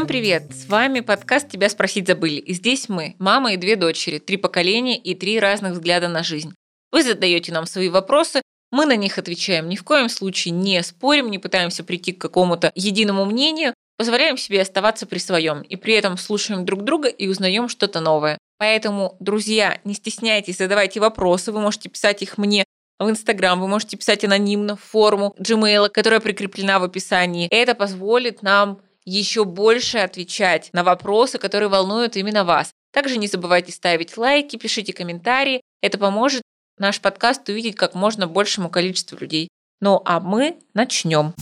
Всем привет! С вами подкаст «Тебя спросить забыли». И здесь мы, мама и две дочери, три поколения и три разных взгляда на жизнь. Вы задаете нам свои вопросы, мы на них отвечаем. Ни в коем случае не спорим, не пытаемся прийти к какому-то единому мнению, позволяем себе оставаться при своем и при этом слушаем друг друга и узнаем что-то новое. Поэтому, друзья, не стесняйтесь, задавайте вопросы, вы можете писать их мне в Инстаграм, вы можете писать анонимно в форму Gmail, которая прикреплена в описании. Это позволит нам еще больше отвечать на вопросы, которые волнуют именно вас. Также не забывайте ставить лайки, пишите комментарии. Это поможет наш подкаст увидеть как можно большему количеству людей. Ну а мы начнем.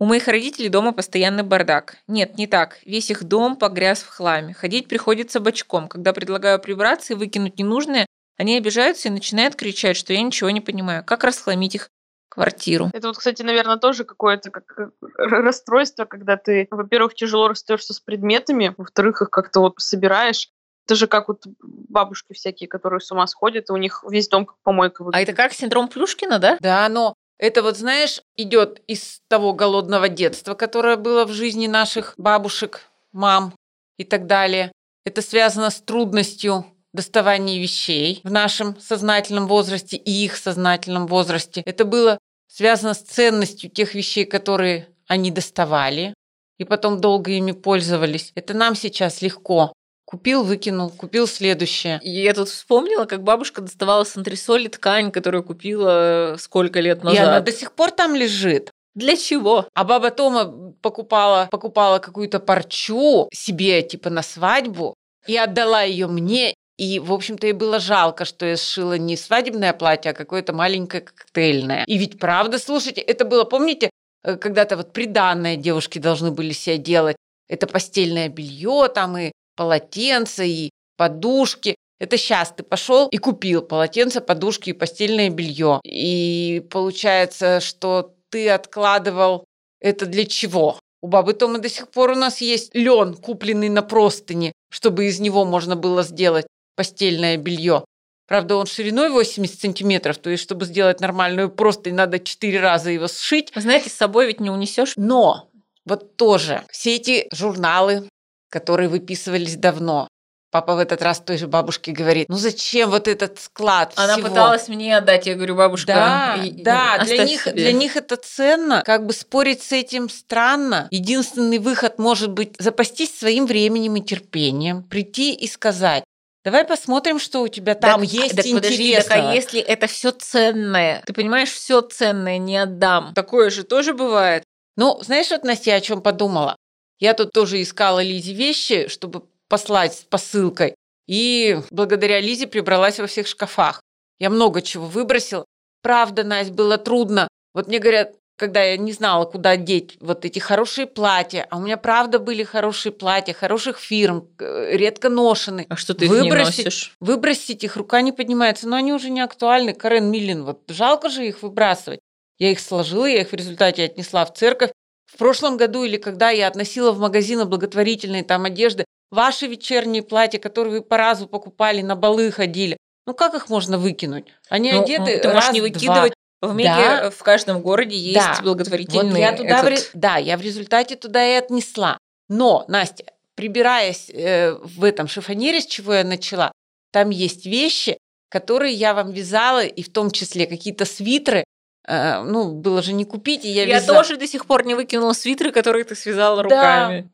У моих родителей дома постоянный бардак. Нет, не так. Весь их дом погряз в хламе. Ходить приходится бочком. Когда предлагаю прибраться и выкинуть ненужное, они обижаются и начинают кричать, что я ничего не понимаю. Как расхламить их квартиру. Это вот, кстати, наверное, тоже какое-то как расстройство, когда ты, во-первых, тяжело расстаешься с предметами, во-вторых, их как-то вот собираешь. Это же как вот бабушки всякие, которые с ума сходят, и у них весь дом как помойка выглядит. А это как синдром Плюшкина, да? Да, но это вот, знаешь, идет из того голодного детства, которое было в жизни наших бабушек, мам и так далее. Это связано с трудностью доставания вещей в нашем сознательном возрасте и их сознательном возрасте. Это было связано с ценностью тех вещей, которые они доставали, и потом долго ими пользовались. Это нам сейчас легко. Купил, выкинул, купил следующее. И я тут вспомнила, как бабушка доставала с антресоли ткань, которую купила сколько лет назад. И она до сих пор там лежит. Для чего? А баба Тома покупала, покупала какую-то парчу себе, типа, на свадьбу, и отдала ее мне. И, в общем-то, ей было жалко, что я сшила не свадебное платье, а какое-то маленькое коктейльное. И ведь правда, слушайте, это было, помните, э, когда-то вот приданное девушки должны были себе делать. Это постельное белье там и полотенца и подушки. Это сейчас ты пошел и купил полотенце, подушки и постельное белье. И получается, что ты откладывал это для чего? У бабы Тома до сих пор у нас есть лен, купленный на простыни, чтобы из него можно было сделать постельное белье. Правда, он шириной 80 сантиметров, то есть, чтобы сделать нормальную простынь, надо 4 раза его сшить. Вы знаете, с собой ведь не унесешь. Но вот тоже все эти журналы, которые выписывались давно. Папа в этот раз той же бабушке говорит, ну зачем вот этот склад Она всего? пыталась мне отдать, я говорю, бабушка. Да, и, да, для них, для них это ценно. Как бы спорить с этим странно. Единственный выход может быть запастись своим временем и терпением, прийти и сказать, Давай посмотрим, что у тебя там так, есть так, интересного. так, а если это все ценное? Ты понимаешь, все ценное не отдам. Такое же тоже бывает. Ну, знаешь, вот, Настя, о чем подумала? Я тут тоже искала Лизе вещи, чтобы послать с посылкой. И благодаря Лизе прибралась во всех шкафах. Я много чего выбросила. Правда, Настя, было трудно. Вот мне говорят, когда я не знала, куда деть вот эти хорошие платья, а у меня правда были хорошие платья, хороших фирм, редко ношены. А что ты выбросить, их не носишь? Выбросить их, рука не поднимается, но они уже не актуальны. Карен Миллин, вот жалко же их выбрасывать. Я их сложила, я их в результате отнесла в церковь, в прошлом году или когда я относила в магазины благотворительные там одежды, ваши вечерние платья, которые вы по разу покупали, на балы ходили, ну как их можно выкинуть? Они ну, одеты Ты раз, можешь не выкидывать. Два. В мире да. в каждом городе есть да. благотворительные. Вот я туда этот... в... Да, я в результате туда и отнесла. Но, Настя, прибираясь э, в этом шифонере, с чего я начала, там есть вещи, которые я вам вязала, и в том числе какие-то свитеры, Э, ну, было же не купить, и я Я вязала. тоже до сих пор не выкинула свитеры, которые ты связала руками. Да,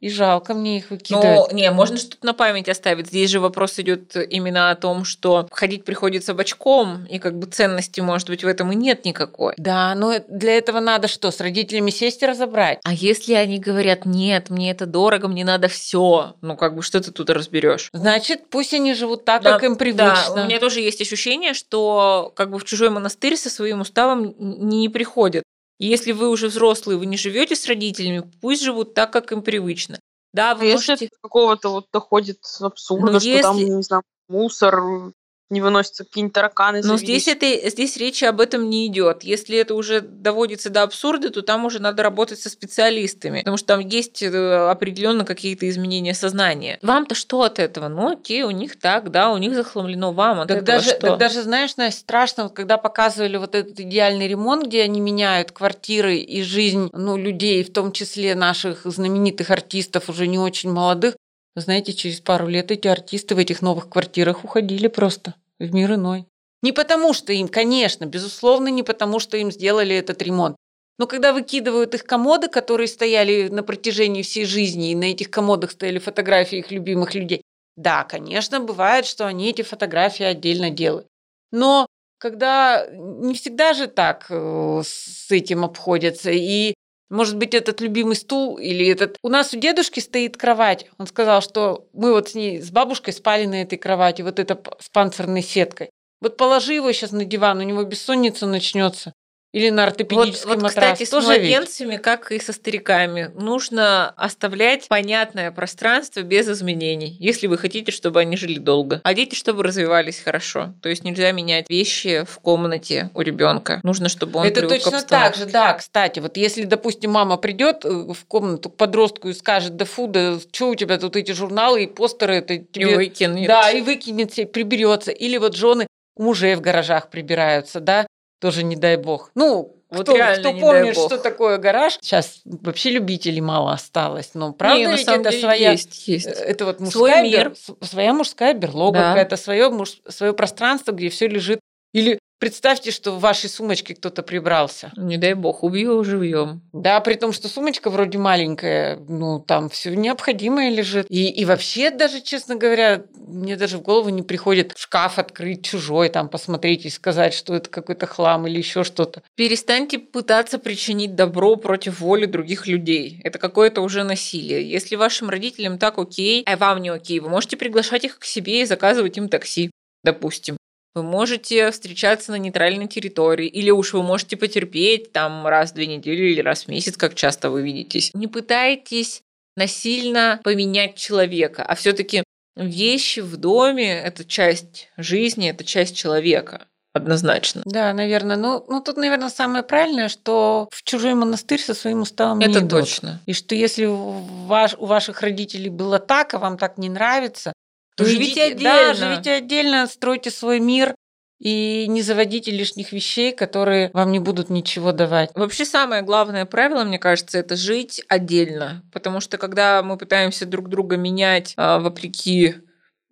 и жалко мне их выкидывать. Ну, не, можно что-то на память оставить. Здесь же вопрос идет именно о том, что ходить приходится бочком, и как бы ценности, может быть, в этом и нет никакой. Да, но для этого надо что, с родителями сесть и разобрать? А если они говорят, нет, мне это дорого, мне надо все, ну как бы что ты тут разберешь? Значит, пусть они живут так, да, как им привычно. Да, у меня тоже есть ощущение, что как бы в чужой монастырь со своим уставом не приходят. Если вы уже взрослые, вы не живете с родителями, пусть живут так, как им привычно. Да, вы а можете... если какого-то вот доходит абсурда, ну, что если... там, не знаю, мусор, не выносятся какие-нибудь тараканы. Но завелись. здесь, это, здесь речи об этом не идет. Если это уже доводится до абсурда, то там уже надо работать со специалистами, потому что там есть э, определенно какие-то изменения сознания. Вам-то что от этого? Ну окей, у них так, да, у них захламлено вам. От Так этого даже, что? так даже, знаешь, Настя, страшно, вот когда показывали вот этот идеальный ремонт, где они меняют квартиры и жизнь ну, людей, в том числе наших знаменитых артистов, уже не очень молодых, знаете, через пару лет эти артисты в этих новых квартирах уходили просто в мир иной. Не потому, что им, конечно, безусловно, не потому, что им сделали этот ремонт. Но когда выкидывают их комоды, которые стояли на протяжении всей жизни, и на этих комодах стояли фотографии их любимых людей, да, конечно, бывает, что они эти фотографии отдельно делают. Но когда не всегда же так э, с этим обходятся, и может быть, этот любимый стул или этот... У нас у дедушки стоит кровать. Он сказал, что мы вот с ней, с бабушкой спали на этой кровати, вот это с панцирной сеткой. Вот положи его сейчас на диван, у него бессонница начнется. Или на Вот, ортопедический вот, матрас. кстати, с Тоже ведь. младенцами, как и со стариками, нужно оставлять понятное пространство без изменений, если вы хотите, чтобы они жили долго. А дети, чтобы развивались хорошо. То есть нельзя менять вещи в комнате у ребенка. Нужно, чтобы он Это точно так же, да, кстати. Вот если, допустим, мама придет в комнату к подростку и скажет, да фу, да что у тебя тут эти журналы и постеры, это И тебе... выкинет. Да, и выкинет приберется. Или вот жены мужей в гаражах прибираются, да, тоже не дай бог. Ну, Вот кто, реально кто не дай помнит, бог. что такое гараж, сейчас вообще любителей мало осталось, но правда Не, на ведь самом это деле своя... есть, есть. э, Это вот Свой мужская, мир. бер- своя мужская берлога, Да. какая-то свое, муж, свое пространство, где все лежит. Или представьте, что в вашей сумочке кто-то прибрался. Не дай бог, убью живьем. Да, при том, что сумочка вроде маленькая, ну, там все необходимое лежит. И, и вообще, даже, честно говоря, мне даже в голову не приходит шкаф открыть чужой, там посмотреть и сказать, что это какой-то хлам или еще что-то. Перестаньте пытаться причинить добро против воли других людей. Это какое-то уже насилие. Если вашим родителям так окей, а вам не окей, вы можете приглашать их к себе и заказывать им такси, допустим. Вы можете встречаться на нейтральной территории, или уж вы можете потерпеть там раз в две недели или раз в месяц, как часто вы видитесь. Не пытайтесь насильно поменять человека, а все-таки вещи в доме – это часть жизни, это часть человека. Однозначно. Да, наверное. Ну, ну тут, наверное, самое правильное, что в чужой монастырь со своим уставом не Это идут. точно. И что если ваш, у ваших родителей было так, а вам так не нравится, то Живите идите- Да, отдельно. живите отдельно, стройте свой мир и не заводите лишних вещей, которые вам не будут ничего давать. Вообще самое главное правило, мне кажется, это жить отдельно. Потому что когда мы пытаемся друг друга менять а, вопреки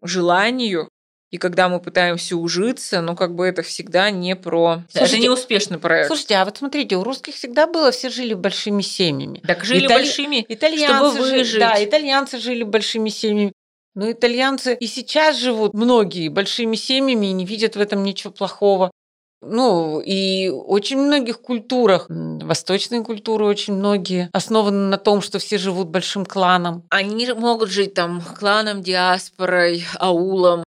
желанию, и когда мы пытаемся ужиться, ну как бы это всегда не про... Слушайте, это не успешный проект. Слушайте, а вот смотрите, у русских всегда было, все жили большими семьями. так жили Итали- большими, Итальянцы чтобы жи- выжить. Да, итальянцы жили большими семьями. Но итальянцы и сейчас живут многие большими семьями и не видят в этом ничего плохого. Ну, и очень многих культурах, восточные культуры очень многие, основаны на том, что все живут большим кланом. Они могут жить там кланом, диаспорой, аулом.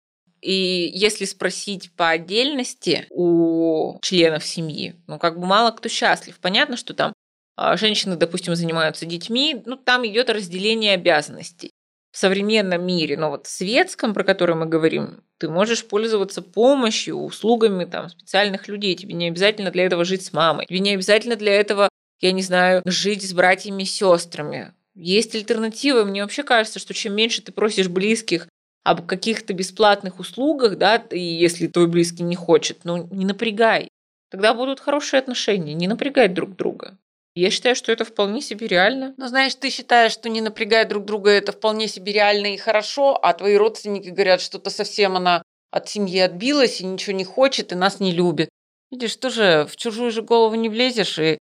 И если спросить по отдельности у членов семьи, ну как бы мало кто счастлив. Понятно, что там а, женщины, допустим, занимаются детьми, ну там идет разделение обязанностей. В современном мире, но вот в светском, про который мы говорим, ты можешь пользоваться помощью, услугами там специальных людей. Тебе не обязательно для этого жить с мамой. Тебе не обязательно для этого, я не знаю, жить с братьями и сестрами. Есть альтернативы. Мне вообще кажется, что чем меньше ты просишь близких об каких-то бесплатных услугах, да, и если твой близкий не хочет, ну не напрягай. Тогда будут хорошие отношения, не напрягать друг друга. Я считаю, что это вполне себе реально. Ну, знаешь, ты считаешь, что не напрягая друг друга, это вполне себе реально и хорошо, а твои родственники говорят, что-то совсем она от семьи отбилась и ничего не хочет, и нас не любит. Видишь, тоже в чужую же голову не влезешь и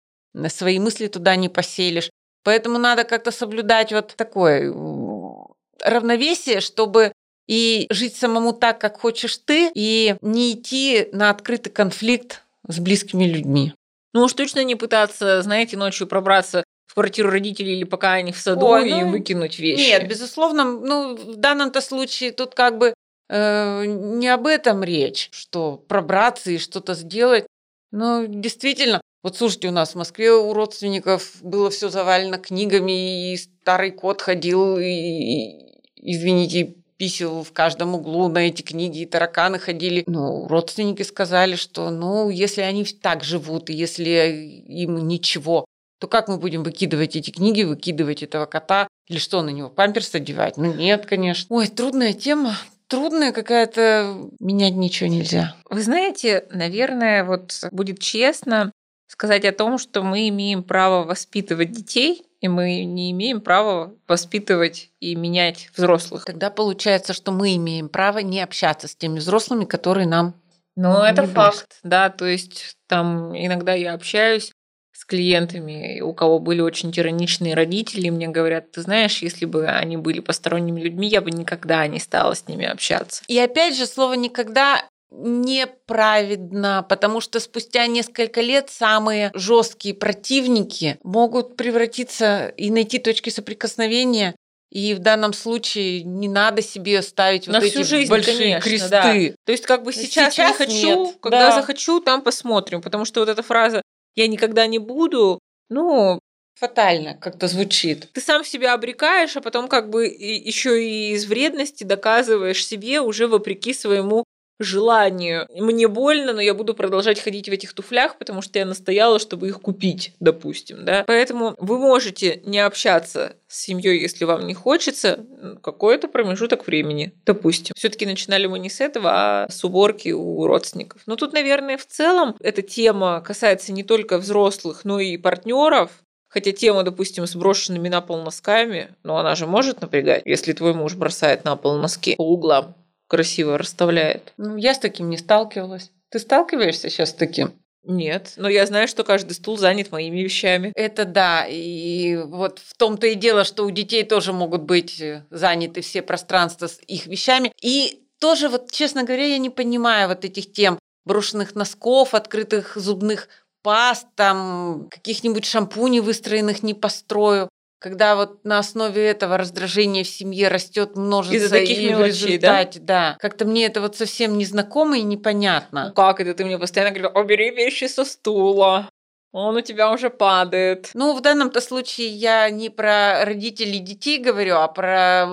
свои мысли туда не поселишь. Поэтому надо как-то соблюдать вот такое м, равновесие, чтобы и жить самому так, как хочешь ты, и не идти на открытый конфликт с близкими людьми. Ну уж точно не пытаться, знаете, ночью пробраться в квартиру родителей или пока они в саду Ой, и ну, выкинуть вещи. Нет, безусловно, ну, в данном-то случае тут как бы э, не об этом речь, что пробраться и что-то сделать. Но действительно, вот слушайте, у нас в Москве у родственников было все завалено книгами, и старый кот ходил, и, и, извините, писел в каждом углу на эти книги, и тараканы ходили. Ну, родственники сказали, что, ну, если они так живут, и если им ничего, то как мы будем выкидывать эти книги, выкидывать этого кота? Или что, на него памперс одевать? Ну, нет, конечно. Ой, трудная тема. Трудная какая-то, менять ничего нельзя. Вы знаете, наверное, вот будет честно сказать о том, что мы имеем право воспитывать детей, и мы не имеем права воспитывать и менять взрослых. Тогда получается, что мы имеем право не общаться с теми взрослыми, которые нам Ну, это не факт, да, то есть там иногда я общаюсь с клиентами, у кого были очень тираничные родители, мне говорят, ты знаешь, если бы они были посторонними людьми, я бы никогда не стала с ними общаться. И опять же, слово «никогда» неправедно, потому что спустя несколько лет самые жесткие противники могут превратиться и найти точки соприкосновения. И в данном случае не надо себе ставить На вот всю эти жизнь, большие конечно, кресты. да. То есть как бы сейчас, Сейчас не хочу, нет, когда да. захочу, там посмотрим, потому что вот эта фраза «я никогда не буду», ну, Фатально как-то звучит. ты сам себя обрекаешь, а потом как бы еще и из вредности доказываешь себе уже вопреки своему желанию. Мне больно, но я буду продолжать ходить в этих туфлях, потому что я настояла, чтобы их купить, допустим, да. Поэтому вы можете не общаться с семьей, если вам не хочется, какой-то промежуток времени, допустим. Все-таки начинали мы не с этого, а с уборки у родственников. Но тут, наверное, в целом эта тема касается не только взрослых, но и партнеров, Хотя тема, допустим, с брошенными на пол носками, но она же может напрягать, если твой муж бросает на пол носки по углам, красиво расставляет. Ну, я с таким не сталкивалась. Ты сталкиваешься сейчас с таким? Нет, но я знаю, что каждый стул занят моими вещами. Это да, и вот в том-то и дело, что у детей тоже могут быть э, заняты все пространства с их вещами. И тоже вот, честно говоря, я не понимаю вот этих тем брошенных носков, открытых зубных паст, там каких-нибудь шампуней выстроенных не построю. Когда вот на основе этого раздражение в семье растет, множится Из-за таких и в мелочей, да? результате, да. Как-то мне это вот совсем незнакомо и непонятно. Ну как это? Ты мне постоянно говоришь, убери вещи со стула. Он у тебя уже падает. Ну, в данном-то случае я не про родителей детей говорю, а про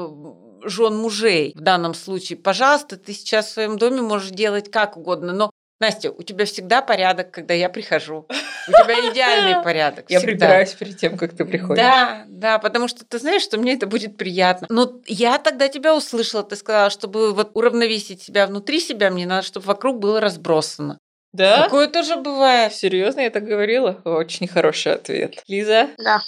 жен мужей в данном случае. Пожалуйста, ты сейчас в своем доме можешь делать как угодно, но Настя, у тебя всегда порядок, когда я прихожу. У тебя идеальный порядок. Я прибираюсь перед тем, как ты приходишь. Да, да, потому что ты знаешь, что мне это будет приятно. Но я тогда тебя услышала, ты сказала, чтобы вот уравновесить себя внутри себя, мне надо, чтобы вокруг было разбросано. Да? Такое тоже бывает. Серьезно, я так говорила? Очень хороший ответ. Лиза? Да.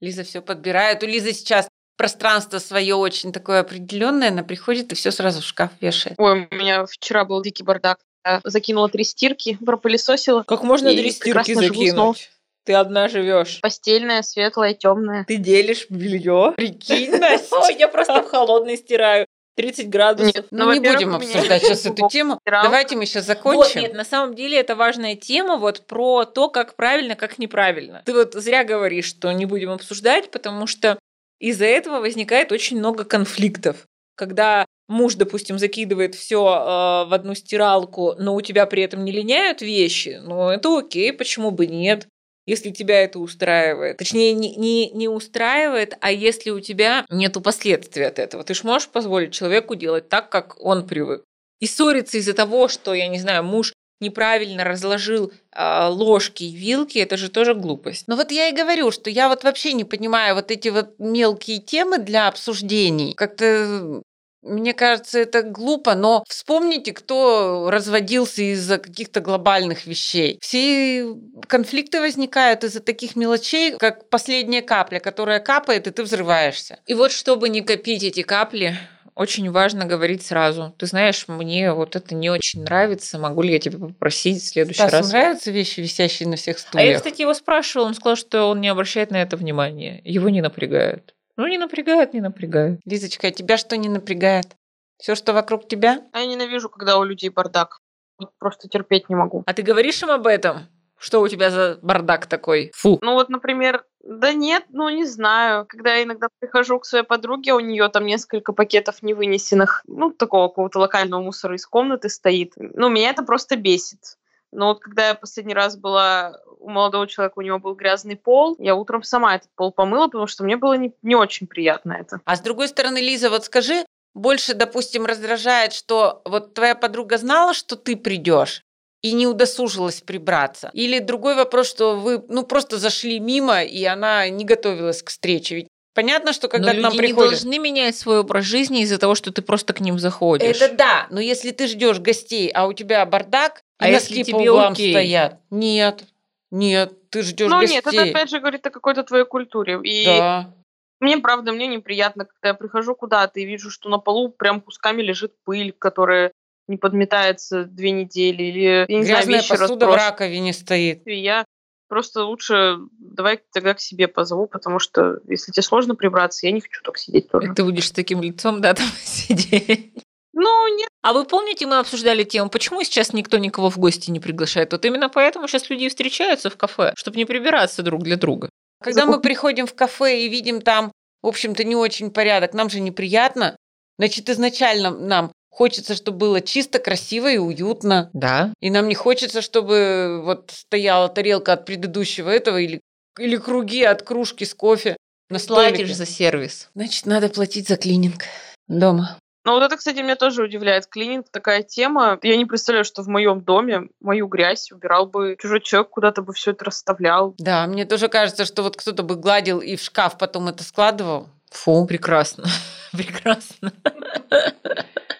Лиза все подбирает. У Лизы сейчас пространство свое очень такое определенное, она приходит и все сразу в шкаф вешает. Ой, у меня вчера был дикий бардак. Я закинула три стирки, пропылесосила. Как можно три стирки снова. закинуть? Ты одна живешь. Постельная, светлая, темная. Ты делишь белье? Прикинь, Настя. Я просто в холодной стираю. 30 градусов. Нет, Ну, Ну, не будем обсуждать сейчас эту тему. Давайте мы сейчас Вот, закончим. нет, на самом деле это важная тема вот про то, как правильно, как неправильно. Ты вот зря говоришь, что не будем обсуждать, потому что из-за этого возникает очень много конфликтов. Когда муж, допустим, закидывает все в одну стиралку, но у тебя при этом не линяют вещи, ну это окей, почему бы нет? Если тебя это устраивает. Точнее, не, не, не устраивает, а если у тебя нету последствий от этого. Ты же можешь позволить человеку делать так, как он привык. И ссориться из-за того, что, я не знаю, муж неправильно разложил а, ложки и вилки, это же тоже глупость. Ну вот я и говорю, что я вот вообще не понимаю вот эти вот мелкие темы для обсуждений. Как-то мне кажется, это глупо, но вспомните, кто разводился из-за каких-то глобальных вещей. Все конфликты возникают из-за таких мелочей, как последняя капля, которая капает, и ты взрываешься. И вот чтобы не копить эти капли, очень важно говорить сразу. Ты знаешь, мне вот это не очень нравится. Могу ли я тебя попросить в следующий Стасу раз? нравятся вещи, висящие на всех А я, стульях? кстати, его спрашивала, он сказал, что он не обращает на это внимания. Его не напрягают. Ну, не напрягает, не напрягает. Лизочка, а тебя что не напрягает? Все, что вокруг тебя? А я ненавижу, когда у людей бардак. Вот Просто терпеть не могу. А ты говоришь им об этом? Что у тебя за бардак такой? Фу. Ну вот, например, да нет, ну не знаю. Когда я иногда прихожу к своей подруге, у нее там несколько пакетов невынесенных, ну, такого какого-то локального мусора из комнаты стоит. Ну, меня это просто бесит. Но вот когда я последний раз была у молодого человека, у него был грязный пол, я утром сама этот пол помыла, потому что мне было не, не очень приятно это. А с другой стороны, Лиза, вот скажи, больше, допустим, раздражает, что вот твоя подруга знала, что ты придешь, и не удосужилась прибраться. Или другой вопрос, что вы ну просто зашли мимо, и она не готовилась к встрече. Ведь понятно, что когда но к нам люди приходят... не должны менять свой образ жизни из-за того, что ты просто к ним заходишь. Это да, но если ты ждешь гостей, а у тебя бардак, А если носки по тебе углам окей? стоят. Нет, нет, ты ждешь Ну гостей. нет, это опять же говорит о какой-то твоей культуре. И Да. мне, правда, мне неприятно, когда я прихожу куда-то и вижу, что на полу прям кусками лежит пыль, которая не подметается две недели, или, я не знаю, Грязная вещи посуда в раковине стоит. И я просто лучше давай тогда к себе позову, потому что если тебе сложно прибраться, я не хочу так сидеть тоже. И Ты будешь с таким лицом, да, там сидеть. Ну, нет, А вы помните, мы обсуждали тему, почему сейчас никто никого в гости не приглашает? Вот именно поэтому сейчас люди встречаются в кафе, чтобы не прибираться друг для друга. Когда мы приходим в кафе и видим там, в общем-то, не очень порядок, нам же неприятно. Значит, изначально нам хочется, чтобы было чисто, красиво и уютно. Да. И нам не хочется, чтобы вот стояла тарелка от предыдущего этого или, или круги от кружки с кофе на столике. Платишь за сервис. Значит, надо платить за клининг дома. Но вот это, кстати, меня тоже удивляет. Клининг такая тема. Я не представляю, что в моем доме мою грязь убирал бы чужой человек, куда-то бы все это расставлял. Да, мне тоже кажется, что вот кто-то бы гладил и в шкаф потом это складывал. Фу. Прекрасно. Прекрасно.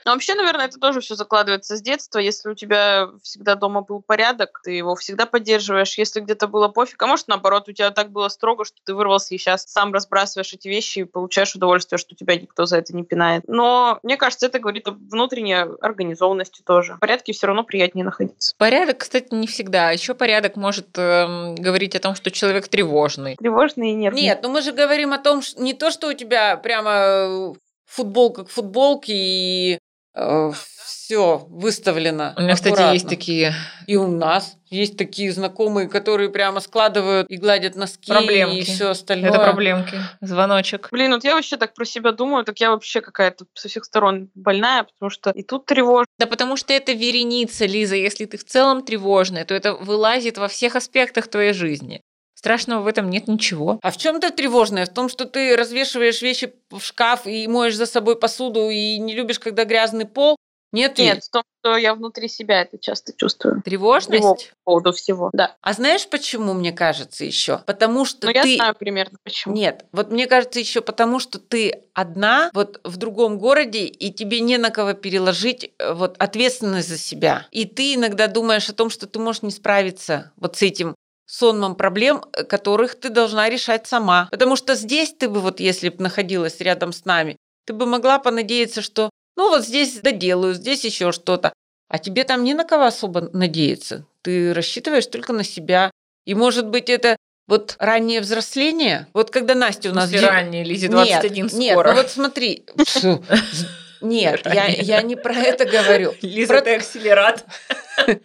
Но вообще, наверное, это тоже все закладывается с детства. Если у тебя всегда дома был порядок, ты его всегда поддерживаешь. Если где-то было пофиг, а может, наоборот, у тебя так было строго, что ты вырвался и сейчас сам разбрасываешь эти вещи и получаешь удовольствие, что тебя никто за это не пинает. Но мне кажется, это говорит о внутренней организованности тоже. В порядке все равно приятнее находиться. Порядок, кстати, не всегда. Еще порядок может эм, говорить о том, что человек тревожный. Тревожный и нервный. Нет, ну мы же говорим о том, что не то, что у тебя прямо э, футболка к футболке и все выставлено. У меня, кстати, аккуратно. есть такие И у нас есть такие знакомые, которые прямо складывают и гладят носки Проблемки. и все остальное. это проблемки. Звоночек. Блин, вот я вообще так про себя думаю, так я вообще какая-то со всех сторон больная, потому что и тут тревожно. Да потому что это вереница, Лиза. Если ты в целом тревожная, то это вылазит во всех аспектах твоей жизни. Страшного в этом нет ничего. А в чем то тревожное? В том, что ты развешиваешь вещи в шкаф и моешь за собой посуду и не любишь, когда грязный пол? Нет, Нет, в том, что я внутри себя это часто чувствую. Тревожность? Тревогу по поводу всего. Да. А знаешь, почему, мне кажется, еще? Потому что Но я ты... знаю примерно почему. Нет, вот мне кажется еще потому, что ты одна вот в другом городе, и тебе не на кого переложить э, вот ответственность за себя. И ты иногда думаешь о том, что ты можешь не справиться вот с этим сонмом проблем, э, которых ты должна решать сама. Потому что здесь ты бы вот, если бы находилась рядом с нами, ты бы могла понадеяться, что ну вот здесь доделаю, здесь еще что-то. А тебе там не на кого особо надеяться. Ты рассчитываешь только на себя. И может быть это вот раннее взросление, вот когда Настя у нас... После де- ранней, Лизе 21 нет, Нет, скоро. ну вот смотри. Нет, я, я не про это говорю. Лиза, Про- ты акселерат.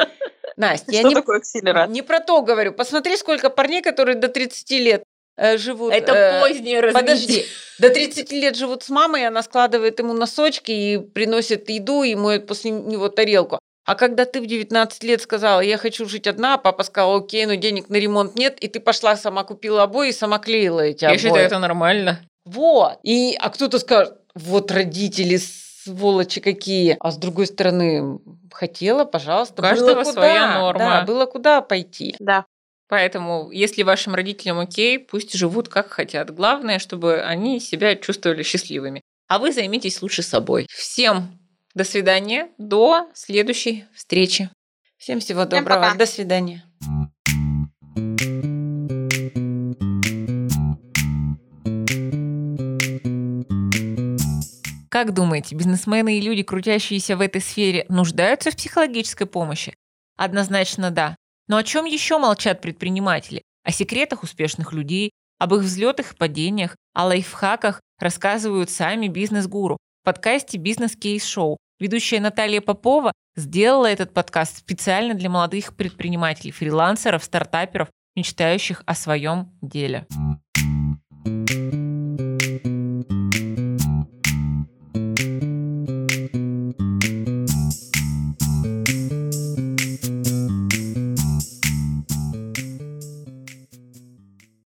Настя, я Что не, такое акселерат? не про то говорю. Посмотри, сколько парней, которые до 30 лет э, живут... Это э, позднее развитие. Подожди, до 30 лет живут с мамой, и она складывает ему носочки и приносит еду и моет после него тарелку. А когда ты в 19 лет сказала, я хочу жить одна, а папа сказал, окей, но денег на ремонт нет, и ты пошла сама купила обои и сама клеила эти Я обои. считаю, это нормально. Вот. И, а кто-то скажет, вот родители, сволочи какие. А с другой стороны, хотела, пожалуйста. У каждого было куда, своя норма. Да, было куда пойти. Да. Поэтому, если вашим родителям окей, пусть живут как хотят. Главное, чтобы они себя чувствовали счастливыми. А вы займитесь лучше собой. Всем до свидания. До следующей встречи. Всем всего Всем доброго. пока. До свидания. Как думаете, бизнесмены и люди, крутящиеся в этой сфере, нуждаются в психологической помощи? Однозначно да. Но о чем еще молчат предприниматели? О секретах успешных людей, об их взлетах и падениях, о лайфхаках рассказывают сами бизнес-гуру. В подкасте «Бизнес-кейс-шоу» ведущая Наталья Попова сделала этот подкаст специально для молодых предпринимателей, фрилансеров, стартаперов, мечтающих о своем деле.